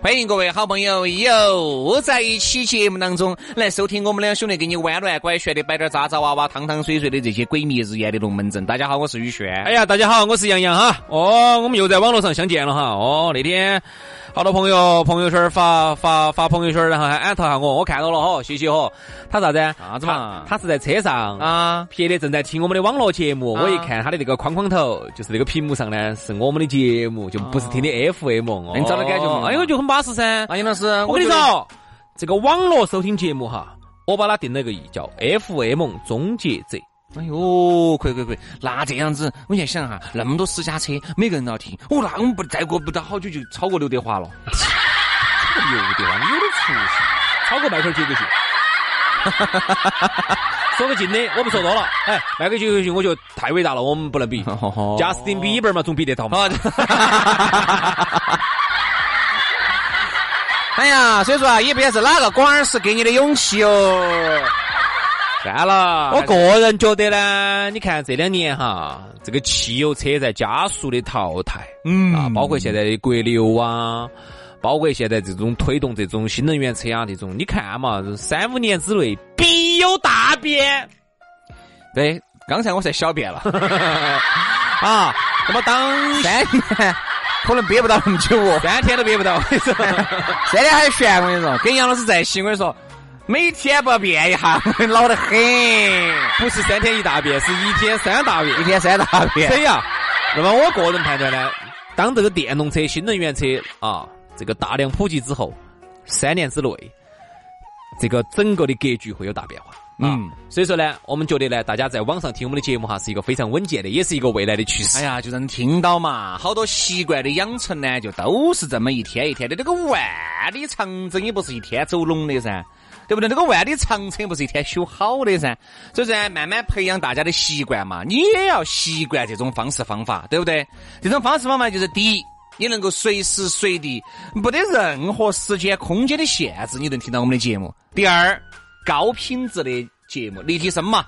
欢迎各位好朋友又在一期节目当中来收听我们两兄弟给你弯弯拐拐的摆点渣渣娃娃、汤汤水水的这些鬼迷日眼的龙门阵。大家好，我是宇轩。哎呀，大家好，我是杨洋哈。哦，我们又在网络上相见了哈。哦，那天。好多朋友朋友圈发发发朋友圈，然后还艾特下我，我看到了哈，谢谢哈。他啥子？啥子嘛？他是在车上啊，撇的正在听我们的网络节目。我一看他的那个框框头，就是那个屏幕上呢，是我们的节目，就不是听的 FM 哦。你找到感觉吗？哎呦，就很巴适噻。阿英老师，我跟你说，这个网络收听节目哈，我把它定了个义，叫 FM 终结者。哎呦，可以可以可以，那这样子，我现在想哈，那么多私家车，每个人都要听，哦，那我们不再过不到好久就超过刘德华了。刘德华，你有点出息，超过迈克尔杰克逊。说个近的，我不说多了。哎，迈克尔杰克逊我觉得太伟大了，我们不能比。贾斯汀比伯嘛，总比得到嘛。哎呀，所以说啊，也不晓得是哪个管儿是给你的勇气哦。算了，我个人觉得呢，你看这两年哈，这个汽油车在加速的淘汰，嗯啊，包括现在的国六啊，包括现在这种推动这种新能源车啊，这种你看嘛，三五年之内必有大变。对，刚才我才小便了 啊，那么当三年可能憋不到那么久哦，三天都憋不到，我跟你说，三天还悬，我跟你说，跟杨老师在一起，我跟你说。每天不变一下，老得很。不是三天一大变，是一天三大变，一天三大变。谁呀？那么我个人判断呢，当这个电动车、新能源车啊，这个大量普及之后，三年之内，这个整个的格局会有大变化。嗯，所以说呢，我们觉得呢，大家在网上听我们的节目哈，是一个非常稳健的，也是一个未来的趋势。哎呀，就让你听到嘛，好多习惯的养成呢，就都是这么一天一天的。这个万里长征也不是一天走拢的噻。对不对？那个万里长城不是一天修好的噻，所以说慢慢培养大家的习惯嘛，你也要习惯这种方式方法，对不对？这种方式方法就是第一，你能够随时随地，没得任何时间空间的限制，你能听到我们的节目。第二，高品质的节目，立体声嘛。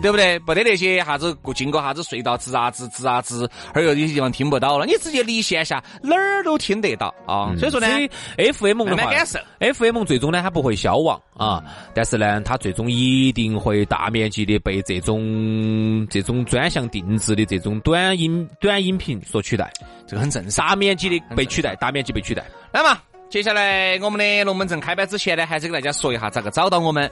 对不对？不得那些啥子过经过啥子隧道吱啊吱吱啊吱，而有有些地方听不到了，你直接离线下哪儿都听得到啊。所以说呢，FM 的话，FM 最终呢它不会消亡啊，但是呢它最终一定会大面积的被这种这种专项定制的这种短音短音频所取代，这个很正常。大面积的被取代，大面积被取代。来嘛，接下来我们的龙门阵开摆之前呢，还是给大家说一下咋个找到我们。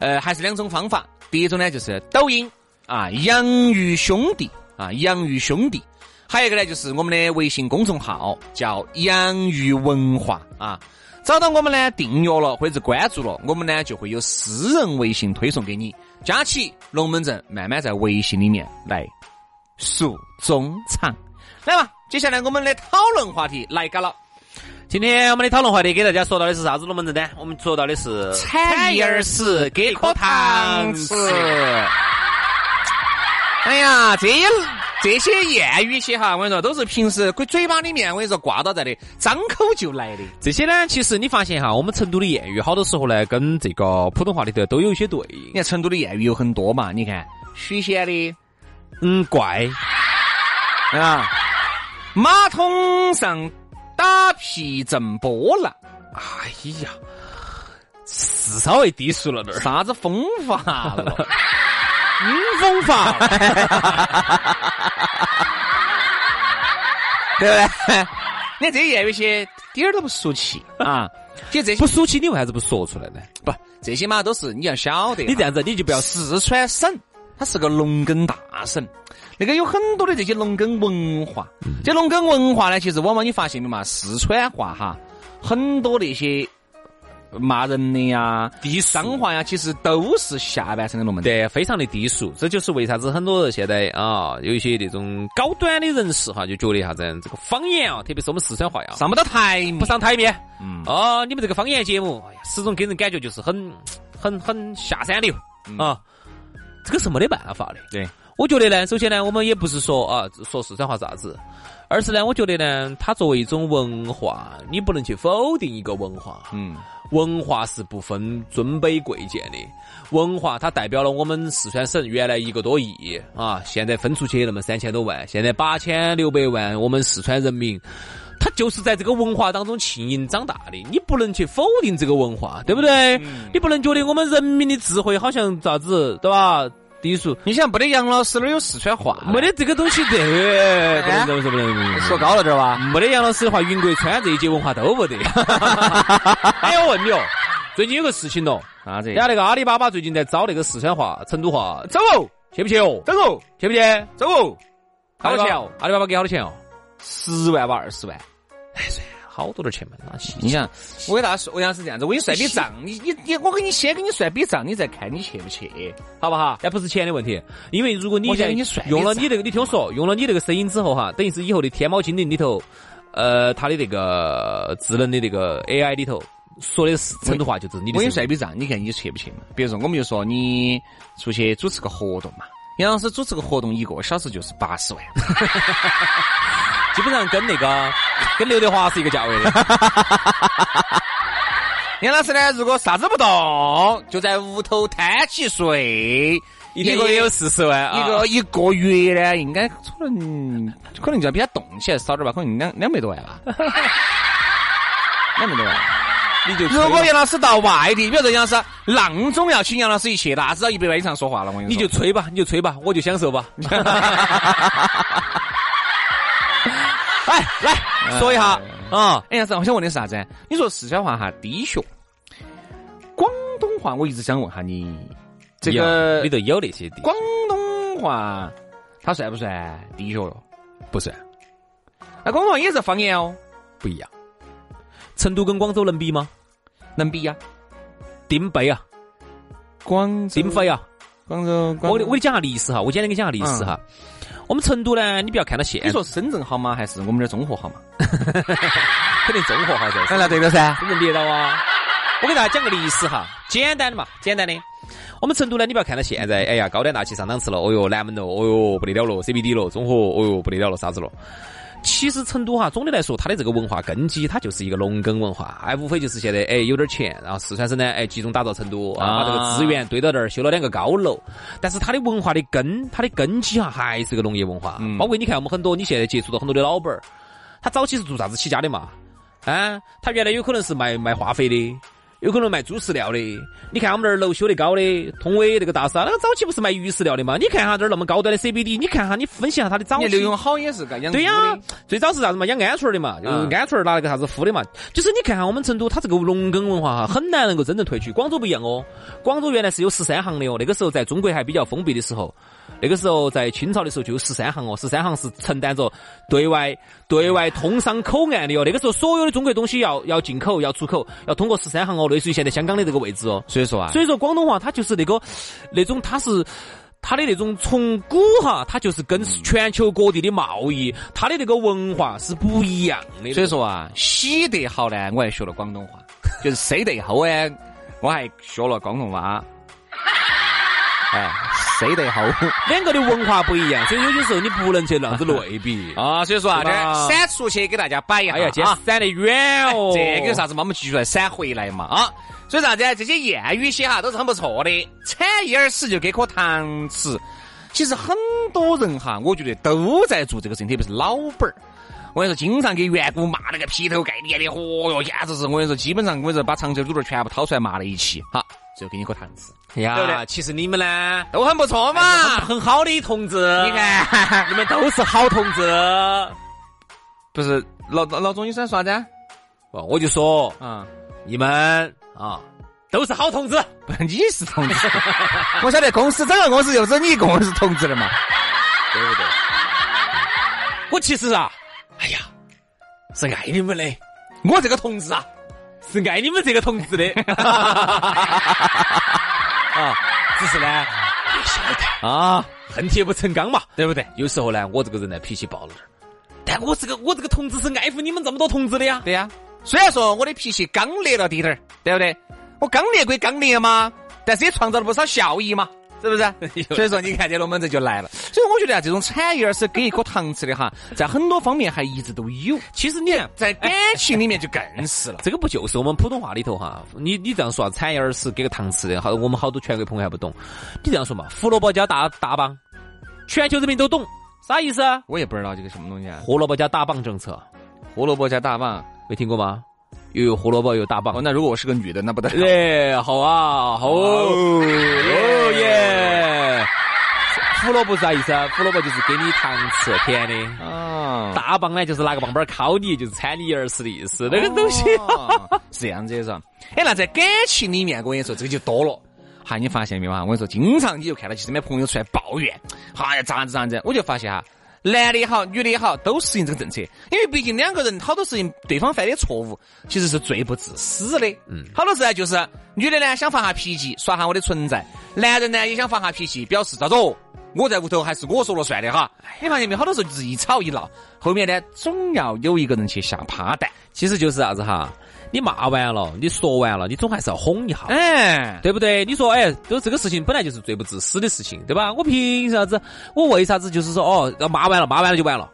呃，还是两种方法。第一种呢，就是抖音啊，养鱼兄弟啊，养鱼兄弟。还有一个呢，就是我们的微信公众号叫养鱼文化啊。找到我们呢，订阅了或者关注了，我们呢就会有私人微信推送给你。加起龙门阵，慢慢在微信里面来诉衷肠。来吧，接下来我们的讨论话题来嘎了。今天我们的讨论话题给大家说到的是啥子龙门阵呢？我们说到的是产一耳屎给颗糖吃。哎呀，这这些谚语些哈，我跟你说，都是平时嘴巴里面我跟你说挂到在的，张口就来的。这些呢，其实你发现哈，我们成都的谚语好多时候呢，跟这个普通话里头都有一些对应。你看成都的谚语有很多嘛，你看许仙的，嗯，怪啊，马桶上。打屁震波浪，哎呀，是稍微低俗了点儿。啥子风法了？阴风法，对不对？你看这些谚语些，点儿都不俗气啊。其实这些不俗气，你为啥子不说出来呢？不，这些嘛都是你要晓得。你这样子，你就不要四川省，它是个农耕大省，那个有很多的这些农耕文化。这农耕文化呢，其实往往你发现没嘛，四川话哈，很多那些。骂人的呀，低脏话呀，其实都是下半身的龙门对，非常的低俗。这就是为啥子很多人现在啊，有一些那种高端的人士哈，就觉得啥子这个方言啊，特别是我们四川话呀，上不到台，不上台面。嗯，哦，你们这个方言节目，哎呀，始终给人感觉就是很、很、很下三流啊。这个是没得办法的。对，我觉得呢，首先呢，我们也不是说啊，说四川话啥子。而是呢，我觉得呢，它作为一种文化，你不能去否定一个文化。嗯，文化是不分尊卑贵贱的，文化它代表了我们四川省原来一个多亿啊，现在分出去那么三千多万，现在八千六百万，我们四川人民，他就是在这个文化当中浸淫长大的，你不能去否定这个文化，对不对？你不能觉得我们人民的智慧好像咋子，对吧？低俗，你想没得杨老师哪有四川话？没得这个东西的，不能不能不能说高了点吧？没得杨老师的话，云贵川这一节文化都不得。哎，我问你哦，最近有个事情咯，啥子？人家那个阿里巴巴最近在招那个四川话、成都话，走哦，去不去哦？走哦，去不去？走哦。好多钱哦？阿里巴巴给好多钱哦？十万吧，二十万。哎，算。好多点钱嘛，那你想，我给大家说，我想是这样子，我给你算笔账，你你你，我给你先给你算笔账，你再看你去不去，好不好？那不是钱的问题，因为如果你在用了你那个，你听我说，用了你那个声音之后哈，等于是以后的天猫精灵里头，呃，它的那个智能的那个 AI 里头说的是成都话，就是你的。我给你算笔账，你看你去不去嘛？比如说，我们就说你出去主持个活动嘛，杨老师主持个活动一个小时就是八十万。基本上跟那个跟刘德华是一个价位的。杨老师呢，如果啥子不动，就在屋头摊起睡，一个月有四十万，一个一个月呢，应该可能可能就要比他动起来少点吧，可能两两百多万吧。两百多万，你就如果杨老师到外地，比如说杨老师阆中要请杨老师一去，那至少一百万以上说话了。我跟你就吹吧，你就吹吧，我就享受吧。来来说一下啊！哎呀，是我想问的是啥子？你说四川话哈低学，广东话我一直想问下你，这个里头有那些地广东话，它算不算低学哟？不算。那广东话也是方言哦，不一样。成都跟广州能比吗？能比呀。丁贝啊，广顶飞啊，广州。我我给你讲下历史哈，我简单给你讲下历史哈。我们成都呢，你不要看到现，你说深圳好吗？还是我们的综合好吗？肯定综合好噻。那对了噻，深圳别到啊！我给大家讲个历史哈，简单的嘛，简单的。我们成都呢，你不要看到现在，哎呀，高端大气上档次了，哦哟，南门了，哦哟，不得了了，CBD 了，综合，哦哟，不得了了，啥子了？其实成都哈，总的来说，它的这个文化根基，它就是一个农耕文化，哎，无非就是现在哎有点钱，然后四川省呢，哎集中打造成都啊，把这个资源堆到这儿，修了两个高楼，但是它的文化的根，它的根基哈，还是个农业文化，包括你看我们很多，你现在接触到很多的老板儿，他早期是做啥子起家的嘛？啊，他原来有可能是卖卖化肥的。有可能卖猪饲料的，你看我们这儿楼修得高的通威那个大厦，那个早期不是卖鱼饲料的嘛？你看哈这儿那么高端的 CBD，你看哈你分析下它的早期。利用好也是干养对呀，最早是啥子嘛？养鹌鹑的嘛，就是鹌鹑拿那个啥子孵的嘛。就是你看哈我们成都，它这个农耕文化哈很难能够真正褪去。广州不一样哦，广州原来是有十三行的哦，那个时候在中国还比较封闭的时候。那个时候在清朝的时候就有十三行哦，十三行是承担着对外对外通商口岸的哦。那个时候所有的中国东西要要进口要出口要通过十三行哦，类似于现在香港的这个位置哦。所以说啊，所以说广东话它就是那个那种它是它的那种从古哈，它就是跟全球各地的贸易，它的那个文化是不一样的。所以说啊，洗得好呢，我还学了广东话；就是塞得好呢，我还学了广东话。哎。塞得好，两个的文化不一样，所以有些时候你不能去那样子类比啊。所以说啊，这闪出去给大家摆一下，哎呀，今天闪得远哦。这个啥子嘛，我们继续来闪回来嘛啊。所以啥子？这些谚语些哈都是很不错的，产一耳屎就给颗糖吃。其实很多人哈，我觉得都在做这个事情，特别是老板儿。我跟你说，经常给员工骂那个劈头盖脸的，嚯哟，简直是我跟你说，基本上我跟你说，把长久主段全部掏出来骂了一气。好，最后给你个糖吃。哎呀，其实你们呢都很不错嘛，很好的同志。你看，你们都是好同志。不是老老总，你说啥子？哦，我就说，嗯，你们啊，都是好同志。不，你是同志，我晓得公司整个公司就只有你一个人是同志的嘛，对不对？我其实啊，哎呀，是爱你们的。我这个同志啊，是爱你们这个同志的。啊，只是呢，你晓得啊，恨铁不成钢嘛，对不对？有时候呢，我这个人呢脾气暴了点但我这个我这个同志是爱护你们这么多同志的呀。对呀，虽然说我的脾气刚烈了滴点儿，对不对？我刚烈归刚烈嘛，但是也创造了不少效益嘛。是不是？所以说，你看这龙门阵就来了。所以我觉得啊，这种产业儿是给一颗糖吃的哈，在很多方面还一直都有。其实你，在感情里面就更是了。这个不就是我们普通话里头哈？你你这样说，产业儿是给个糖吃的，好，我们好多全国朋友还不懂。你这样说嘛，胡萝卜加大大棒，全球人民都懂，啥意思？我也不知道这个什么东西啊。胡萝卜加大棒政策，胡萝卜加大棒，没听过吗？又有胡萝卜有大棒。那如果我是个女的，那不得？哎，好啊，好哦耶！胡萝卜是啥意思啊？胡萝卜就是给你糖吃，甜的。啊，大棒呢就是拿个棒棒敲你，就是铲你耳屎的意思。那个东西 是这样子的，是吧？哎，那在感情里面，我跟你说，这个就多了。哈，你发现没有啊？我跟你说，经常你就看到身边朋友出来抱怨，哎呀，咋子咋子，我就发现哈。男的也好，女的也好，都适应这个政策，因为毕竟两个人好多事情，对方犯的错误其实是最不自私的。嗯，好多时呢，就是女的呢想发下脾气，耍下我的存在；男人呢也想发下脾气，表示咋子哦，我在屋头还是我说了算的哈。你发现没？好多时候就是一吵一闹，后面呢总要有一个人去下趴蛋，其实就是啥子哈。你骂完了，你说完了，你总还是要哄一下，哎，对不对？你说，哎，都这个事情本来就是最不自私的事情，对吧？我凭啥子？我为啥子就是说，哦，要骂完了，骂完了就完了，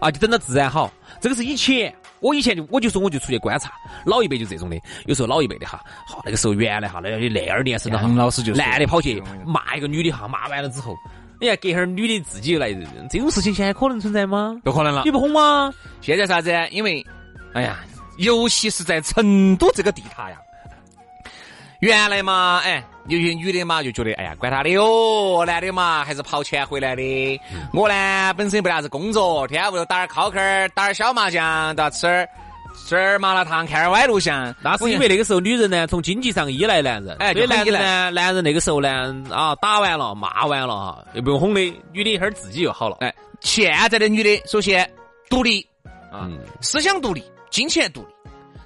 啊，就等到自然好。这个是以前，我以前就我就说，我就出去观察，老一辈就这种的。有时候老一辈的哈，好那个时候原来哈，那那二年生的老师就男的跑去骂一个女的哈，骂完了之后，你看隔会儿女的自己又来，这种事情现在可能存在吗？不可能了，你不哄吗？现在啥子？因为，哎呀。尤其是在成都这个地塔呀，原来嘛，哎，有些女的嘛就觉得，哎呀，管他的哟，男的嘛还是跑钱回来的。我呢本身不啥子工作，天天屋头打点烤坑儿，打点小麻将，到吃点吃点麻辣烫，看点歪录像。那是因为那个时候女人呢从经济上依赖男人，哎，所以男人呢，男人那个时候呢，啊，打完了骂完了哈，又不用哄的，女的一会儿自己就好了。哎，现在的女的首先独立啊，思想独立。金钱独立，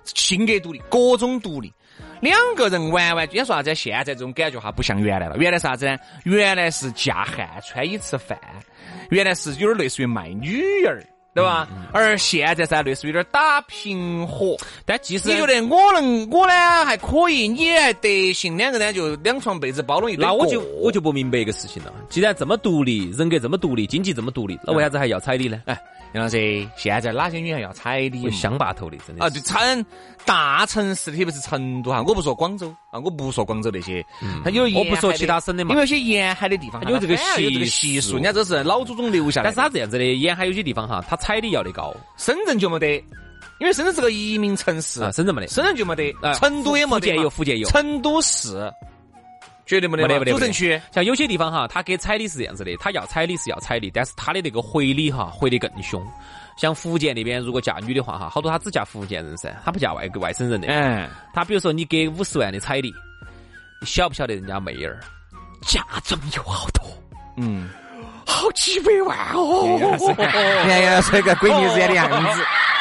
性格独立，各种独立，两个人完完，人说啥子？现在这种感觉哈，不像原来了。原来啥子呢？原来是嫁汉穿衣吃饭，原来是有点类似于卖女儿，对吧？而现在噻，类似于有点打平和。但即使你觉得我能，我呢还可以，你还得行，两个人就两床被子包拢一堆那我就我就不明白一个事情了。既然这么独立，人格这么独立，经济这么独立，那为啥子还要彩礼呢？哎。杨老师，现在哪些女孩要彩礼？乡坝头的，真的啊！就，城大城市，特别是成都哈，我不说广州啊，我不说广州那些，它有我不说其他省的嘛，因为有些沿海的地方有这个习习俗，人家这是老祖宗留下来。但是他这样子的，沿海有些地方哈，他彩礼要的高。深圳就没得，因为深圳是个移民城市啊，深圳没得，深圳就没得，成都也没得，福建有，福建有，成都市。绝对没得，没得，主城区像有些地方哈，他给彩礼是这样子的，他要彩礼是要彩礼，但是他的那个回礼哈，回的更凶。像福建那边，如果嫁女的话哈，好多他只嫁福建人噻，他不嫁外外省人的。嗯，他比如说你给五十万的彩礼，你晓不晓得人家妹儿嫁妆有好多？嗯，好几百万哦！你看，是个闺女这的样子。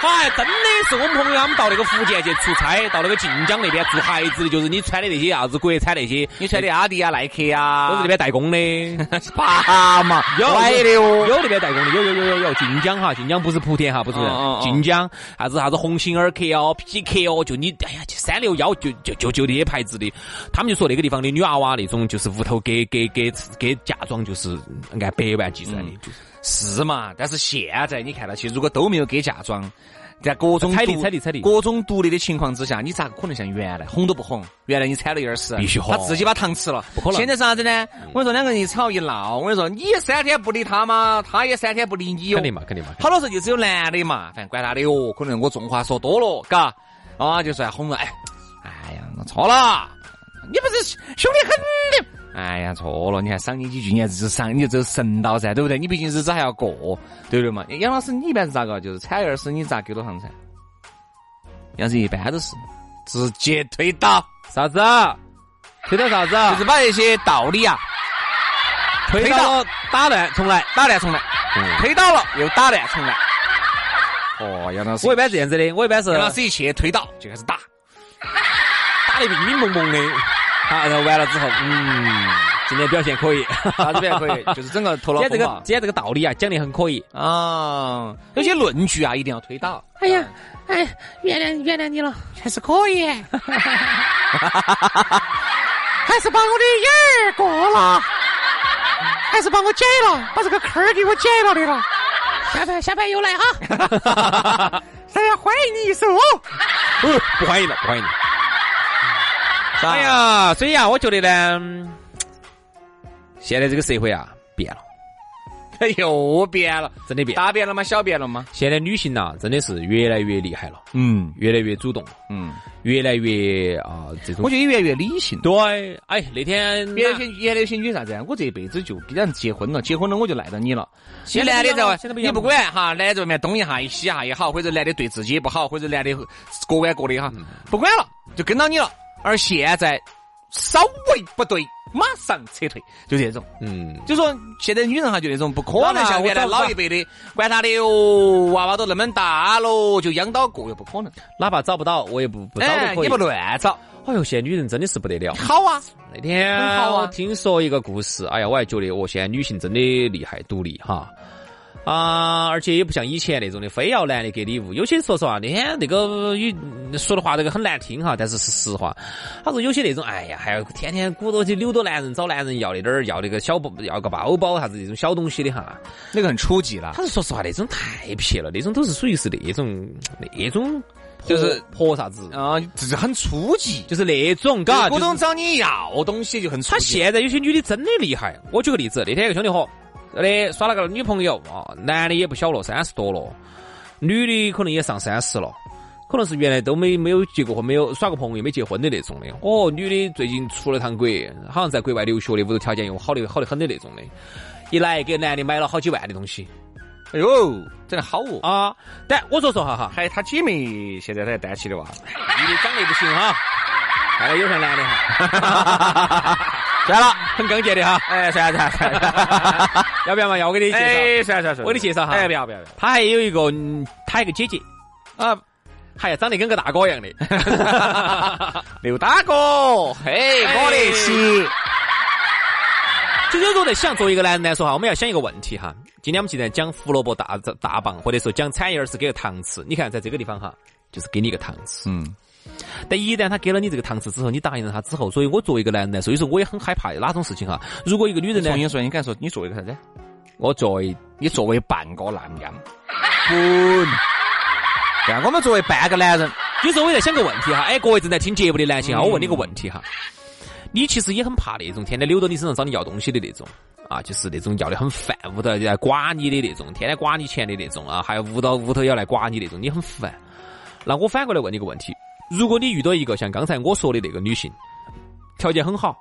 他还真的是我们朋友，他们到那个福建去出差，到那个晋江那边做孩子的，就是你穿的那些啥子国产那些，你穿的阿迪啊、耐克啊，都是那边代工的。爸嘛，有的哦，有那边代工的，有有有有有。晋江哈，晋江不是莆田哈，不是晋江，啥子啥子鸿星尔克哦、PK 哦，就你哎呀，三六幺就就就就那些牌子的，他们就说那个地方的女娃娃那种，就是屋头给给给给嫁妆，就是按百万计算的，就是。是嘛？但是现在你看到起，如果都没有给嫁妆，在各种彩礼、彩礼、彩礼、各种独立的情况之下，你咋可能像原来哄都不哄？原来你踩了一耳屎，必须哄，他自己把糖吃了，不可能。现在啥子呢？我跟你说，两个人一吵一闹，我跟你说，你三天不理他嘛，他也三天不理你哟。肯定嘛，肯定嘛。好多时候就只有男的嘛，反正管他的哟。可能我重话说多了，嘎啊，就算哄了，哎，哎呀，我错了，你不是凶得很的。哎呀，错了！你还赏你几句，你还日赏你就神道噻，对不对？你毕竟日子还要过，对不对嘛？杨老师，你一般是咋个？就是彩儿是你咋给多少噻？杨师一般都是直接推倒，啥子？推倒啥子？就是把那些道理啊，推倒打乱重来，打乱重来，推倒了又打乱重来。哦，杨老师，我一般这样子的，我一般是杨老师一去推倒就开始打，打得明明蒙蒙的，好，然后完了之后，嗯，今天表现可以，啥子表现可以？就是整个头脑今天这个今天这个道理啊，讲的很可以啊，有些论据啊一定要推倒。哎呀，哎，原谅原谅你了，还是可以。还是把我的眼儿过了，还是把我解了，把这个坑儿给我解了的了。下盘下盘又来哈，大家欢迎你一首。不欢迎了，不欢迎了。哎呀，所以啊，我觉得呢，现在这个社会啊变了。又变了，真的变，大变了吗？小变了吗？现在女性呐，真的是越来越厉害了，嗯，越来越主动，嗯，越来越啊，这种我觉得越来越理性。对，哎，那天原来些原来些女啥子啊？我这辈子就跟人结婚了，结婚了我就赖到你了。现在男的在外，你不管哈，男的在外面东一下一西一下也好，或者男的对自己也不好，或者男的各玩各的哈，不管了，就跟到你了。而现在稍微不对。马上撤退，就这种，嗯，就说现在女人哈，就那种不可能像原来老一辈的，管他的哟，娃娃都那么大了，就养到过又不可能，哪怕找不到，我也不不找都可以，也不乱找。哎呦，现在女人真的是不得了，好啊，那天我听说一个故事，哎呀，我还觉得我，现在女性真的厉害，独立哈。啊，而且也不像以前那种的，非要男的给礼物。有些说实话，那天那个语说的话这个很难听哈，但是是实话。他说有些那种，哎呀，还要天天鼓捣去扭到男人找男人要那点儿，要那个小包，要个包包啥子这种小东西的哈，那个很初级了。他说说实话，那种太撇了，那种都是属于是那种那种就是婆啥子啊，就是很初级，就是那种嘎。鼓动找你要东西就很。他现在有些女的真的厉害。我举个例子，那天一个兄弟伙。的耍了个女朋友啊，男的也不小了，三十多了，女的可能也上三十了，可能是原来都没没有结过婚，没有耍过朋友，没结婚的那种的。哦，女的最近出了趟国，好像在国外留学的，屋头条件又好的好的很的那种的，一来给男的买了好几万的东西。哎呦，真的好哦啊！但我说说哈哈，还有他姐妹现在在单起的哇，女的长得不行哈，看来有像男的哈。算了，很刚健的哈。哎，算了算了，要不要嘛？要我给你介绍？哎，算了算了我给你介绍哈。哎，不要不要。他还有一个，他一个姐姐啊，还要长得跟个大哥一样的。刘大哥，嘿，我的起。就有时候在想，作为一个男人来说哈，我们要想一个问题哈。今天我们既然讲胡萝卜大大棒，或者说讲产业儿是给个糖吃，你看在这个地方哈，就是给你一个糖吃。嗯。但一旦他给了你这个糖吃之后，你答应了他之后，所以我作为一个男人来说，有时候我也很害怕哪种事情哈。如果一个女人呢？重新说，你敢说你作为一个啥子？我作为你作为半个男人，滚！对啊，我们作为半个男人，有时候我在想个问题哈。哎，各位正在听节目的男性啊，我问你个问题哈。你其实也很怕那种天天溜到你身上找你要东西的那种啊，就是那种要的很烦，屋头来刮你的那种，天天刮你钱的那种啊，还有屋到屋头要来刮你那种，你很烦。那我反过来问你个问题。如果你遇到一个像刚才我说的那个女性，条件很好，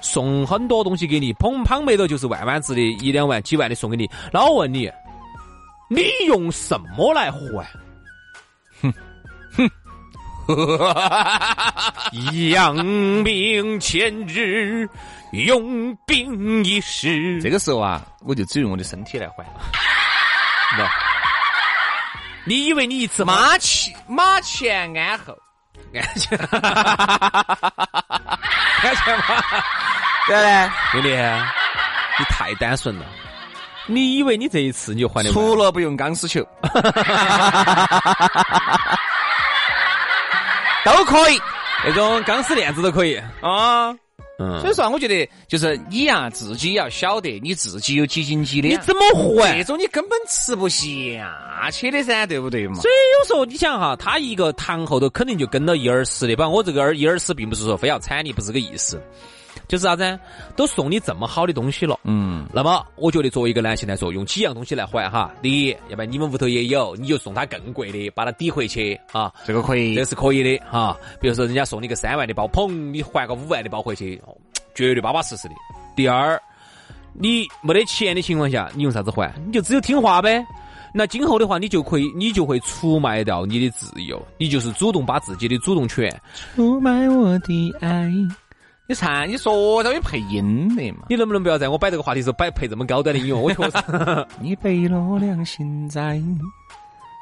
送很多东西给你，砰砰没的就是万万值的一两万、几万的送给你，那我问你，你用什么来还？哼哼，养兵 千日，用兵一时。这个时候啊，我就只用我的身体来还。你以为你一次马前马前鞍后？安全，安全吗？对不对，兄弟，你太单纯了。你以为你这一次你就还得？除了不用钢丝球，都可以，那种钢丝链子都可以啊。嗯，所以说，我觉得就是你呀，自己要晓得你自己有几斤几两，你怎么活？这种你根本吃不下去的噻，对不对嘛？所以有时候你想哈，他一个糖后头肯定就跟到一二十的，把我这个二一二十，并不是说非要铲你，不是这个意思。就是啥子？都送你这么好的东西了，嗯，那么我觉得作为一个男性来说，用几样东西来还哈。第一，要不然你们屋头也有，你就送他更贵的，把它抵回去啊，这个可以，这是可以的哈。比如说人家送你个三万的包，砰，你还个五万的包回去，绝对巴巴适适的。第二，你没得钱的情况下，你用啥子还？你就只有听话呗。那今后的话，你就可以，你就会出卖掉你的自由，你就是主动把自己的主动权出卖我的爱。你唱，你说稍微配音的嘛？你能不能不要在我摆这个话题时候摆配这么高端的音乐？我确实，你背了良心债，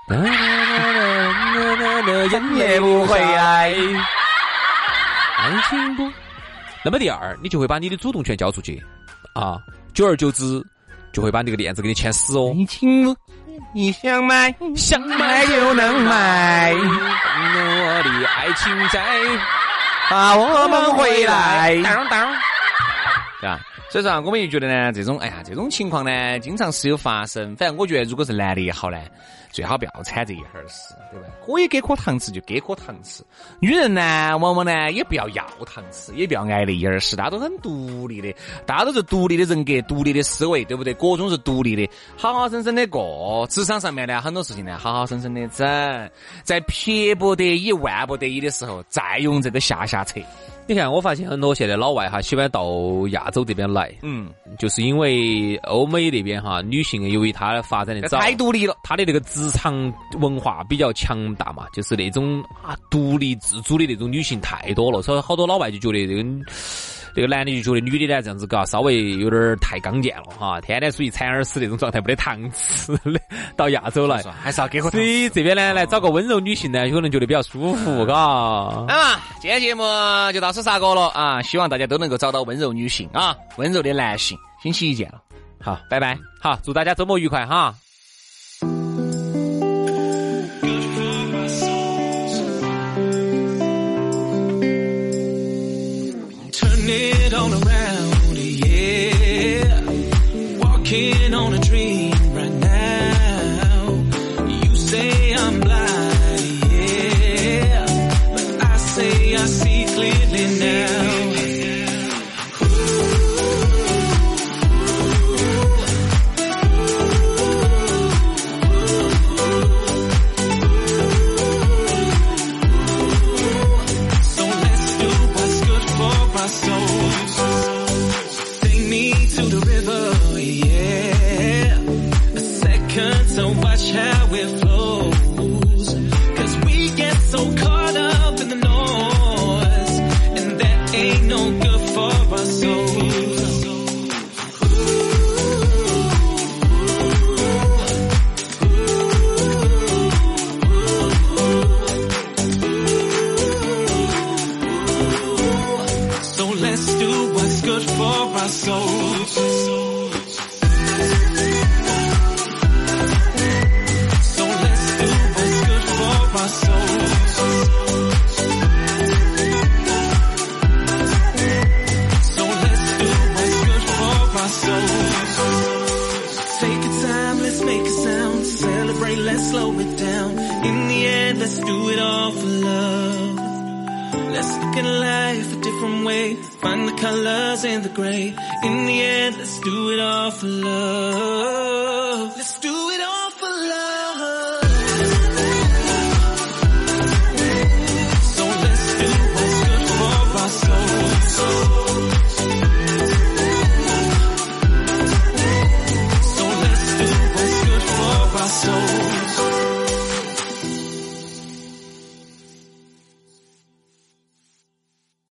眼泪 不回来，爱情不。那么第二，你就会把你的主动权交出去啊，久而久之，就会把那个链子给你牵死哦。爱情，你想买，想买就能买，我的爱情债。把我们回来，当当，对吧？所以说啊，我们就觉得呢，这种哎呀，这种情况呢，经常是有发生。反正我觉得，如果是男的也好呢。最好不要掺这一儿事，对吧？可以给颗糖吃就给颗糖吃。女人呢，往往呢也不要要糖吃，也不要挨那一儿事。大家都很独立的，大家都是独立的人格、独立的思维，对不对？各种是独立的，好好生生的过。职场上面呢，很多事情呢，好好生生的整。在撇不得已、万不得已的时候，再用这个下下策。你看，我发现很多现在老外哈喜欢到亚洲这边来，嗯，就是因为欧美那边哈女性由于她发展的早，太独立了，她的那个职场文化比较强大嘛，就是那种啊独立自主的那种女性太多了，所以好多老外就觉得这个。这个男的就觉得女的呢这样子搞，稍微有点太刚健了哈，天天属于馋耳屎那种状态，没得糖吃的，到亚洲来还是要给所以这边呢来找个温柔女性呢，可能觉得比较舒服，嘎。啊，今天节目就到此杀过了啊，希望大家都能够找到温柔女性啊，温柔的男性。星期一见了，好，拜拜，好，祝大家周末愉快哈。Colors in the gray. In the end, let's do it all for love.